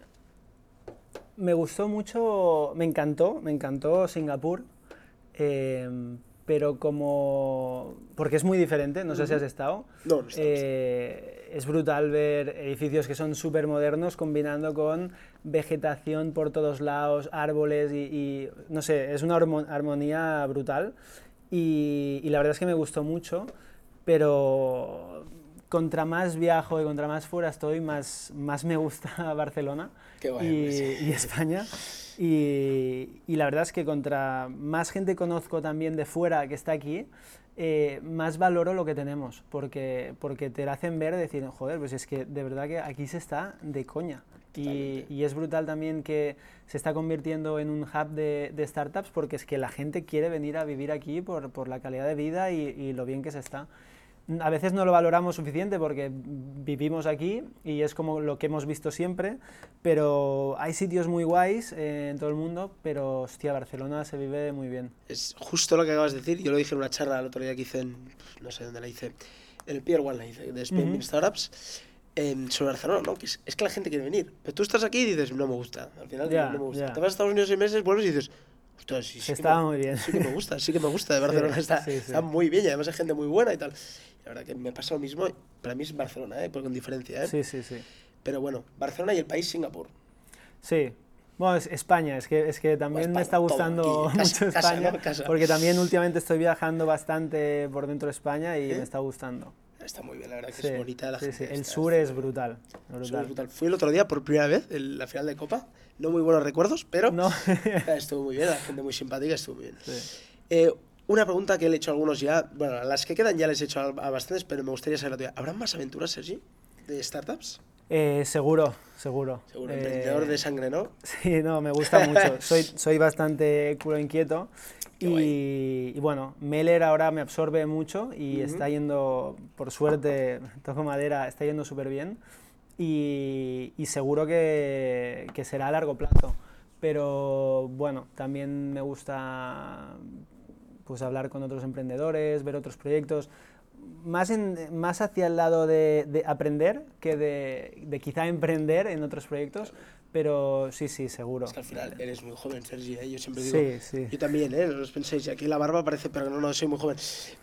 [SPEAKER 3] me gustó mucho, me encantó, me encantó Singapur, eh, pero como... porque es muy diferente, no sé si has estado.
[SPEAKER 2] No, no.
[SPEAKER 3] Eh, es brutal ver edificios que son súper modernos combinando con vegetación por todos lados, árboles y, y, no sé, es una armo- armonía brutal y, y la verdad es que me gustó mucho, pero contra más viajo y contra más fuera estoy, más, más me gusta Barcelona
[SPEAKER 2] Qué guay,
[SPEAKER 3] y,
[SPEAKER 2] hombre, sí.
[SPEAKER 3] y España. Y, y la verdad es que contra más gente conozco también de fuera que está aquí, eh, más valoro lo que tenemos, porque, porque te lo hacen ver, decir, joder, pues es que de verdad que aquí se está de coña. Y, y es brutal también que se está convirtiendo en un hub de, de startups porque es que la gente quiere venir a vivir aquí por, por la calidad de vida y, y lo bien que se está. A veces no lo valoramos suficiente porque vivimos aquí y es como lo que hemos visto siempre, pero hay sitios muy guays eh, en todo el mundo, pero hostia, Barcelona se vive muy bien.
[SPEAKER 2] Es justo lo que acabas de decir. Yo lo dije en una charla el otro día que hice en, no sé dónde la hice, en el Pier One la hice, de Spain
[SPEAKER 3] Ujú.
[SPEAKER 2] Startups, em, sobre Barcelona, ¿no? Que es, es que la gente quiere venir. Pero tú estás aquí y dices, no me gusta. Al final
[SPEAKER 3] Ya,
[SPEAKER 2] no me gusta.
[SPEAKER 3] ya.
[SPEAKER 2] Te vas a Estados Unidos seis meses, vuelves y dices, ostras, sí, sí
[SPEAKER 3] estaba
[SPEAKER 2] me-
[SPEAKER 3] muy bien.
[SPEAKER 2] Sí que me gusta, sí que me gusta. De Barcelona
[SPEAKER 3] Sí,
[SPEAKER 2] está, está muy bien y además hay gente muy buena y tal. La verdad que me pasa lo mismo. Para mí es Barcelona, ¿eh? Pues con diferencia, ¿eh?
[SPEAKER 3] Sí, sí, sí.
[SPEAKER 2] Pero bueno, Barcelona y el país Singapur.
[SPEAKER 3] Sí. Bueno, es España, es que, es que también
[SPEAKER 2] España,
[SPEAKER 3] me está gustando
[SPEAKER 2] aquí,
[SPEAKER 3] mucho
[SPEAKER 2] casa,
[SPEAKER 3] España,
[SPEAKER 2] ¿no? Casa.
[SPEAKER 3] porque también últimamente estoy viajando bastante por dentro de España y
[SPEAKER 2] ¿Eh?
[SPEAKER 3] me está gustando.
[SPEAKER 2] Está muy bien, la verdad que
[SPEAKER 3] Sí,
[SPEAKER 2] es bonita la
[SPEAKER 3] sí,
[SPEAKER 2] gente.
[SPEAKER 3] sí. El sur es brutal.
[SPEAKER 2] El sur es
[SPEAKER 3] brutal.
[SPEAKER 2] brutal. Fui el otro día por primera vez en la final de Copa. No muy buenos recuerdos, pero
[SPEAKER 3] No.
[SPEAKER 2] estuvo muy bien. La gente muy simpática, estuvo muy bien.
[SPEAKER 3] Sí.
[SPEAKER 2] Eh, una pregunta que le he hecho a algunos ya. Bueno, las que quedan ya les he hecho a, bastantes, pero me gustaría saber la tuya. ¿Habrán más aventuras, Sergi? ¿De startups?
[SPEAKER 3] Eh, seguro, seguro.
[SPEAKER 2] Seguro,
[SPEAKER 3] Eh,
[SPEAKER 2] emprendedor de sangre, ¿no?
[SPEAKER 3] Sí, no, me gusta mucho. Soy, soy bastante culo inquieto. Y, y bueno, Meller ahora me absorbe mucho y está yendo, por suerte, toco madera, está yendo súper bien. Y, y seguro que, que será a largo plazo. Pero bueno, también me gusta pues hablar con otros emprendedores, ver otros proyectos, más, en, más hacia el lado de, de aprender que de, de quizá emprender en otros proyectos, pero sí, sí, seguro.
[SPEAKER 2] Es que al final eres muy joven, Sergi. ¿eh? Yo siempre digo.
[SPEAKER 3] Sí, sí.
[SPEAKER 2] Yo también, ¿eh? No os penséis, aquí la barba parece, pero no, no, soy muy joven.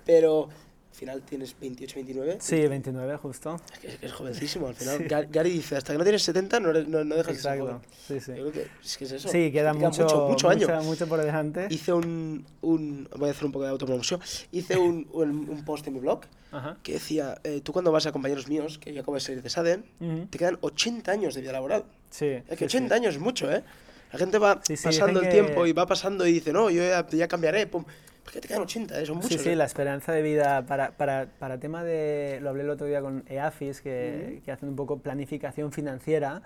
[SPEAKER 2] Pero al final tienes 28, 29.
[SPEAKER 3] Sí, 29 justo.
[SPEAKER 2] Es que es, que es jovencísimo. Al final, Gar- Gary dice: hasta que no tienes 70, no, eres- no, no dejas de ser
[SPEAKER 3] Exacto.
[SPEAKER 2] joven.
[SPEAKER 3] Sí, sí.
[SPEAKER 2] Yo creo que es, que es eso.
[SPEAKER 3] Sí, queda
[SPEAKER 2] queda
[SPEAKER 3] mucho,
[SPEAKER 2] mucho, año.
[SPEAKER 3] mucha- mucho por delante.
[SPEAKER 2] Hice un, un. Voy a hacer un poco de autopromoción. Hice un, un, un post en mi blog
[SPEAKER 3] Ajá.
[SPEAKER 2] que decía: eh, Tú, cuando vas a compañeros míos, que yo acabo de salir de SADEN,
[SPEAKER 3] Ujú.
[SPEAKER 2] te quedan 80 años de vida laboral.
[SPEAKER 3] Sí.
[SPEAKER 2] Es que
[SPEAKER 3] sí,
[SPEAKER 2] 80
[SPEAKER 3] sí.
[SPEAKER 2] años es mucho, ¿eh? La gente va
[SPEAKER 3] Sí, sí,
[SPEAKER 2] pasando el
[SPEAKER 3] que-
[SPEAKER 2] tiempo y va pasando y dice: No, yo ya, ya cambiaré. Pum. Porque te quedan 80, ¿eh? Son muchos.
[SPEAKER 3] Sí, sí,
[SPEAKER 2] ¿eh?
[SPEAKER 3] la esperanza de vida para, para, para tema de, lo hablé el otro día con EAFIS, que, que hacen un poco planificación financiera,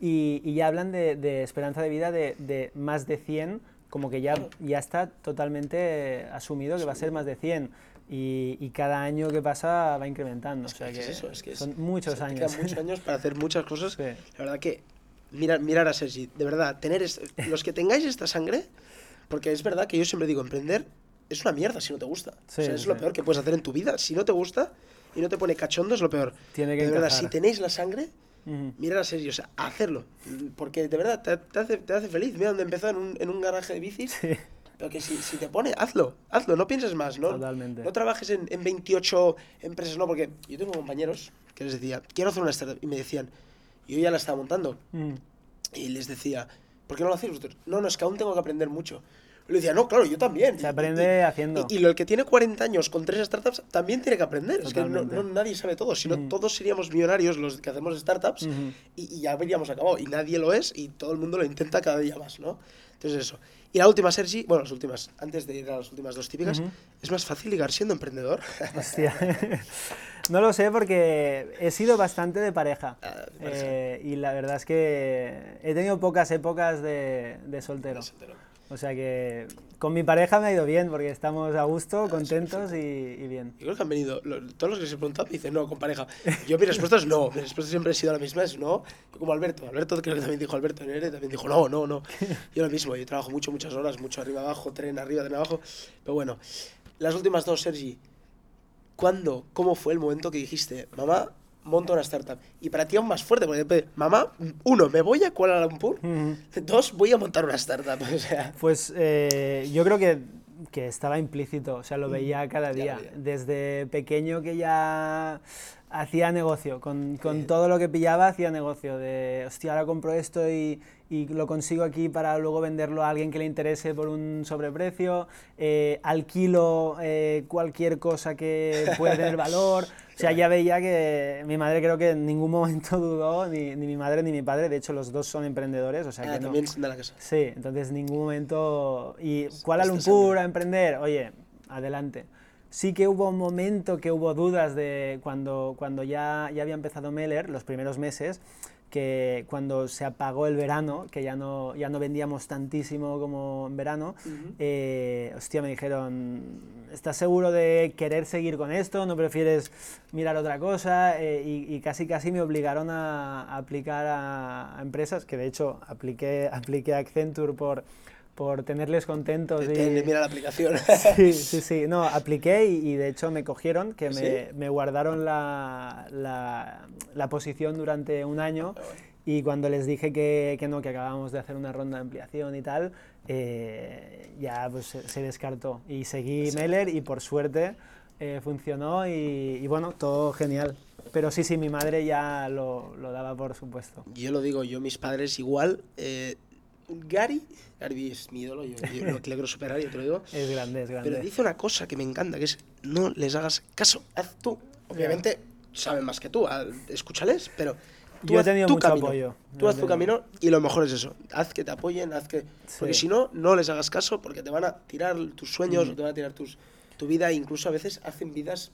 [SPEAKER 3] y, y ya hablan de, de esperanza de vida de, de más de 100, como que ya, ya está totalmente asumido que va a ser más de 100, y, y cada año que pasa va incrementando, o sea
[SPEAKER 2] Es
[SPEAKER 3] que,
[SPEAKER 2] es eso, es que es-
[SPEAKER 3] son muchos
[SPEAKER 2] o sea,
[SPEAKER 3] años.
[SPEAKER 2] Muchos años para hacer muchas cosas.
[SPEAKER 3] Sí.
[SPEAKER 2] La verdad que mirar, mirar a Sergi, de verdad, tener los que tengáis esta sangre, porque es verdad que yo siempre digo, emprender es una mierda si no te gusta.
[SPEAKER 3] Sí,
[SPEAKER 2] o sea, es
[SPEAKER 3] sí.
[SPEAKER 2] lo peor que puedes hacer en tu vida. Si no te gusta y no te pone cachondo, es lo peor.
[SPEAKER 3] Tiene que
[SPEAKER 2] de verdad, si tenéis la sangre,
[SPEAKER 3] Ujú.
[SPEAKER 2] mirar a Sergi, o sea, hacerlo. Porque de verdad te, te hace, te hace feliz. Mira dónde empezó en un, en un garaje de bicis.
[SPEAKER 3] Sí.
[SPEAKER 2] Pero que si, si te pone, hazlo, hazlo, no pienses más, ¿no?
[SPEAKER 3] Totalmente.
[SPEAKER 2] No trabajes en, en 28 empresas, no, porque yo tengo compañeros que les decía, quiero hacer una startup, y me decían, yo ya la estaba montando,
[SPEAKER 3] Ujú.
[SPEAKER 2] y les decía, ¿por qué no lo hacéis vosotros? No, no, es que aún tengo que aprender mucho. Le decía, no, claro, yo también.
[SPEAKER 3] Se aprende
[SPEAKER 2] y-
[SPEAKER 3] haciendo.
[SPEAKER 2] Y, y el que tiene 40 años con tres startups también tiene que aprender. Es que no, no- nadie sabe todo, si no
[SPEAKER 3] Mm.
[SPEAKER 2] todos seríamos millonarios los que hacemos startups y, y ya habríamos acabado. Y nadie lo es y todo el mundo lo intenta cada día más, ¿no? Entonces eso. Y la última, Sergi, bueno, las últimas, antes de ir a las últimas dos típicas. ¿es más fácil ligar siendo emprendedor?
[SPEAKER 3] Hostia. No lo sé porque he sido bastante de pareja.
[SPEAKER 2] Ah.
[SPEAKER 3] Eh, y la verdad es que he tenido pocas épocas de, de soltero. O sea que con mi pareja me ha ido bien porque estamos a gusto, contentos y, y bien.
[SPEAKER 2] Yo creo que han venido, lo- todos los que se preguntan me dicen no, con pareja. Yo mi respuesta es no, mi respuesta siempre ha sido la misma, es no. Yo como Alberto, Alberto creo que también dijo Alberto Nere, también dijo no, no, no. Yo lo mismo, yo trabajo mucho, muchas horas, mucho arriba abajo, tren arriba, tren abajo. Pero bueno, las últimas dos, Sergi, ¿cuándo, cómo fue el momento que dijiste, mamá, monto una startup? Y para ti aún más fuerte, porque mamá, uno, me voy a Kuala Lumpur, dos, voy a montar una startup. O sea,
[SPEAKER 3] Pues eh, yo creo que, que estaba implícito, o sea, lo veía cada
[SPEAKER 2] Mm.
[SPEAKER 3] Día.
[SPEAKER 2] veía.
[SPEAKER 3] Desde pequeño que ya hacía negocio, con, con todo lo que pillaba hacía negocio, de, hostia, ahora compro esto y, y lo consigo aquí para luego venderlo a alguien que le interese por un sobreprecio, eh, alquilo eh, cualquier cosa que pueda tener valor. O sea, ya veía que mi madre creo que en ningún momento dudó, ni, ni mi madre ni mi padre, de hecho los dos son emprendedores, o sea
[SPEAKER 2] ah,
[SPEAKER 3] que no.
[SPEAKER 2] también de la casa.
[SPEAKER 3] Sí, entonces en ningún momento... Y Kuala Lumpur a emprender, oye, adelante. Sí que hubo un momento que hubo dudas de cuando, cuando ya, ya había empezado Meller, los primeros meses, que cuando se apagó el verano, que ya no, ya no vendíamos tantísimo como en verano, eh, hostia, me dijeron, ¿estás seguro de querer seguir con esto? ¿No prefieres mirar otra cosa? Eh, y, y, casi casi me obligaron a, a aplicar a, a, empresas, que de hecho apliqué, apliqué a Accenture por por tenerles contentos.
[SPEAKER 2] Y... Mira la aplicación.
[SPEAKER 3] Sí, sí, sí. No, apliqué y, y de hecho me cogieron, que me, ¿Sí? me guardaron la, la, la, posición durante un año. Y cuando les dije que, que, no, que acabábamos de hacer una ronda de ampliación y tal, eh, ya pues se, se, descartó. Y seguí sí. Meller y por suerte eh, funcionó y, y, bueno, todo genial. Pero sí, sí, mi madre ya lo, lo, daba por supuesto.
[SPEAKER 2] Yo lo digo, yo mis padres igual. Eh, Gary, Gary es mi ídolo, yo, yo lo quiero superar, yo te lo digo.
[SPEAKER 3] Es grande, es grande.
[SPEAKER 2] Pero dice una cosa que me encanta, que es no les hagas caso, haz tú. Obviamente saben más que tú, escúchales, pero tú
[SPEAKER 3] yo
[SPEAKER 2] haz
[SPEAKER 3] he tenido
[SPEAKER 2] tu
[SPEAKER 3] mucho
[SPEAKER 2] camino.
[SPEAKER 3] apoyo.
[SPEAKER 2] Tú haz tu camino y lo mejor es eso. Haz que te apoyen, haz que...
[SPEAKER 3] Sí.
[SPEAKER 2] Porque si no, no les hagas caso porque te van a tirar tus sueños
[SPEAKER 3] Mm.
[SPEAKER 2] o te van a tirar tus, tu vida e incluso a veces hacen vidas...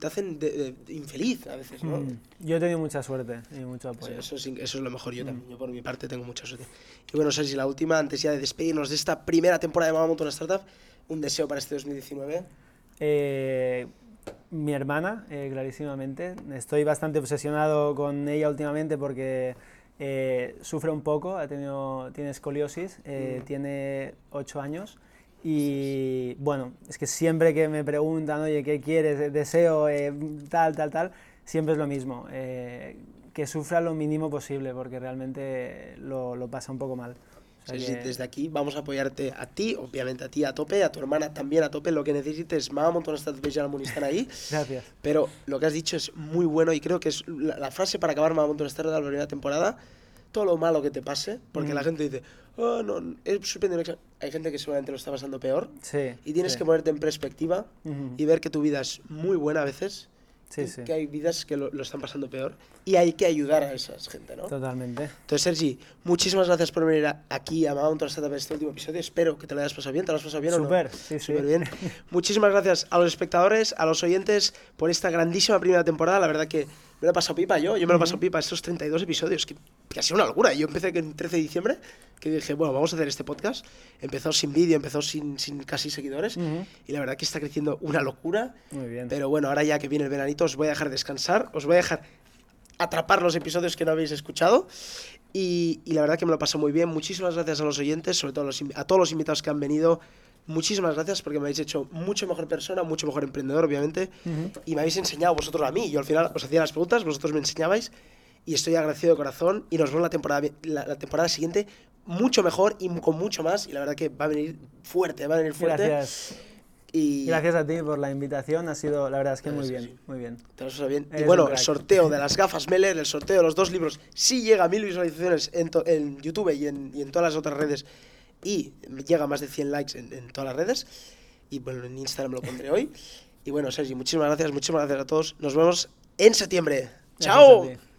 [SPEAKER 2] Te hacen de, de, infeliz a veces, ¿no?
[SPEAKER 3] Mm. Yo he tenido mucha suerte y mucho apoyo.
[SPEAKER 2] eso, es, eso es lo mejor, yo
[SPEAKER 3] Mm.
[SPEAKER 2] también. Yo por mi parte tengo mucha suerte. Y bueno, Sergi, la última, antes ya de despedirnos de esta primera temporada de Mamá Montona Startup, un deseo para este 2019.
[SPEAKER 3] Eh, mi hermana, eh, clarísimamente. Estoy bastante obsesionado con ella últimamente porque eh, sufre un poco, ha tenido, tiene escoliosis, eh,
[SPEAKER 2] Mm.
[SPEAKER 3] tiene 8 años. Y bueno, es que siempre que me preguntan, oye, ¿qué quieres? Deseo, eh, tal, tal, tal, siempre es lo mismo. eh, que sufra lo mínimo posible porque realmente lo, lo pasa un poco mal. O sea
[SPEAKER 2] Sergi,
[SPEAKER 3] que-
[SPEAKER 2] desde aquí vamos a apoyarte a ti, obviamente a ti a tope, a tu hermana también a tope, lo que necesites. Montona Startup y Jan Moon están ahí.
[SPEAKER 3] Gracias.
[SPEAKER 2] Pero lo que has dicho es muy bueno y creo que es la, la frase para acabar Mamá Montona Startup la primera temporada. Todo lo malo que te pase, porque
[SPEAKER 3] Mm.
[SPEAKER 2] la gente dice, oh, no, es sorprendente. Hay gente que seguramente lo está pasando peor.
[SPEAKER 3] Sí.
[SPEAKER 2] Y tienes
[SPEAKER 3] sí.
[SPEAKER 2] que ponerte en perspectiva
[SPEAKER 3] Ujú.
[SPEAKER 2] y ver que tu vida es muy buena a veces.
[SPEAKER 3] Sí,
[SPEAKER 2] y
[SPEAKER 3] sí.
[SPEAKER 2] Que hay vidas que lo, lo están pasando peor. Y hay que ayudar a esa gente, ¿no?
[SPEAKER 3] Totalmente.
[SPEAKER 2] Entonces, Sergi, muchísimas gracias por venir aquí a Montona Startup en este último episodio. Espero que te lo hayas pasado bien. ¿Te lo has pasado bien o no?
[SPEAKER 3] Súper, sí, sí.
[SPEAKER 2] Súper bien. Muchísimas gracias a los espectadores, a los oyentes por esta grandísima primera temporada. La verdad que me lo he pasado pipa yo. Yo me lo he pasado pipa estos 32 episodios, que, que ha sido una locura. Yo empecé en 13 de diciembre, que dije, bueno, vamos a hacer este podcast. Empezó sin vídeo, empezó sin, sin casi seguidores.
[SPEAKER 3] Ujú.
[SPEAKER 2] Y la verdad que está creciendo una locura.
[SPEAKER 3] Muy bien.
[SPEAKER 2] Pero bueno, ahora ya que viene el veranito, os voy a dejar descansar, os voy a dejar atrapar los episodios que no habéis escuchado. Y, y la verdad que me lo paso muy bien. Muchísimas gracias a los oyentes, sobre todo a, los a todos los invitados que han venido. Muchísimas gracias porque me habéis hecho mucho mejor persona, mucho mejor emprendedor, obviamente.
[SPEAKER 3] Ujú.
[SPEAKER 2] Y me habéis enseñado vosotros a mí. Yo al final os hacía las preguntas, vosotros me enseñabais. Y estoy agradecido de corazón. Y nos vemos la temporada, la, la temporada siguiente mucho mejor y con mucho más. Y la verdad que va a venir fuerte, va a venir fuerte.
[SPEAKER 3] Gracias.
[SPEAKER 2] Y
[SPEAKER 3] Gracias a ti por la invitación. Ha sido, la verdad es que muy bien, muy bien.
[SPEAKER 2] Te lo bien. Y bueno, el sorteo de las gafas Meller, el sorteo de los dos libros, sí llega a mil visualizaciones en, en YouTube y en, y en todas las otras redes. Y llega a más de 100 likes en, en todas las redes. Y bueno, en Instagram lo pondré hoy. Y bueno, Sergi, muchísimas gracias, muchísimas gracias a todos. Nos vemos en septiembre.
[SPEAKER 3] Gracias
[SPEAKER 2] ¡Chao!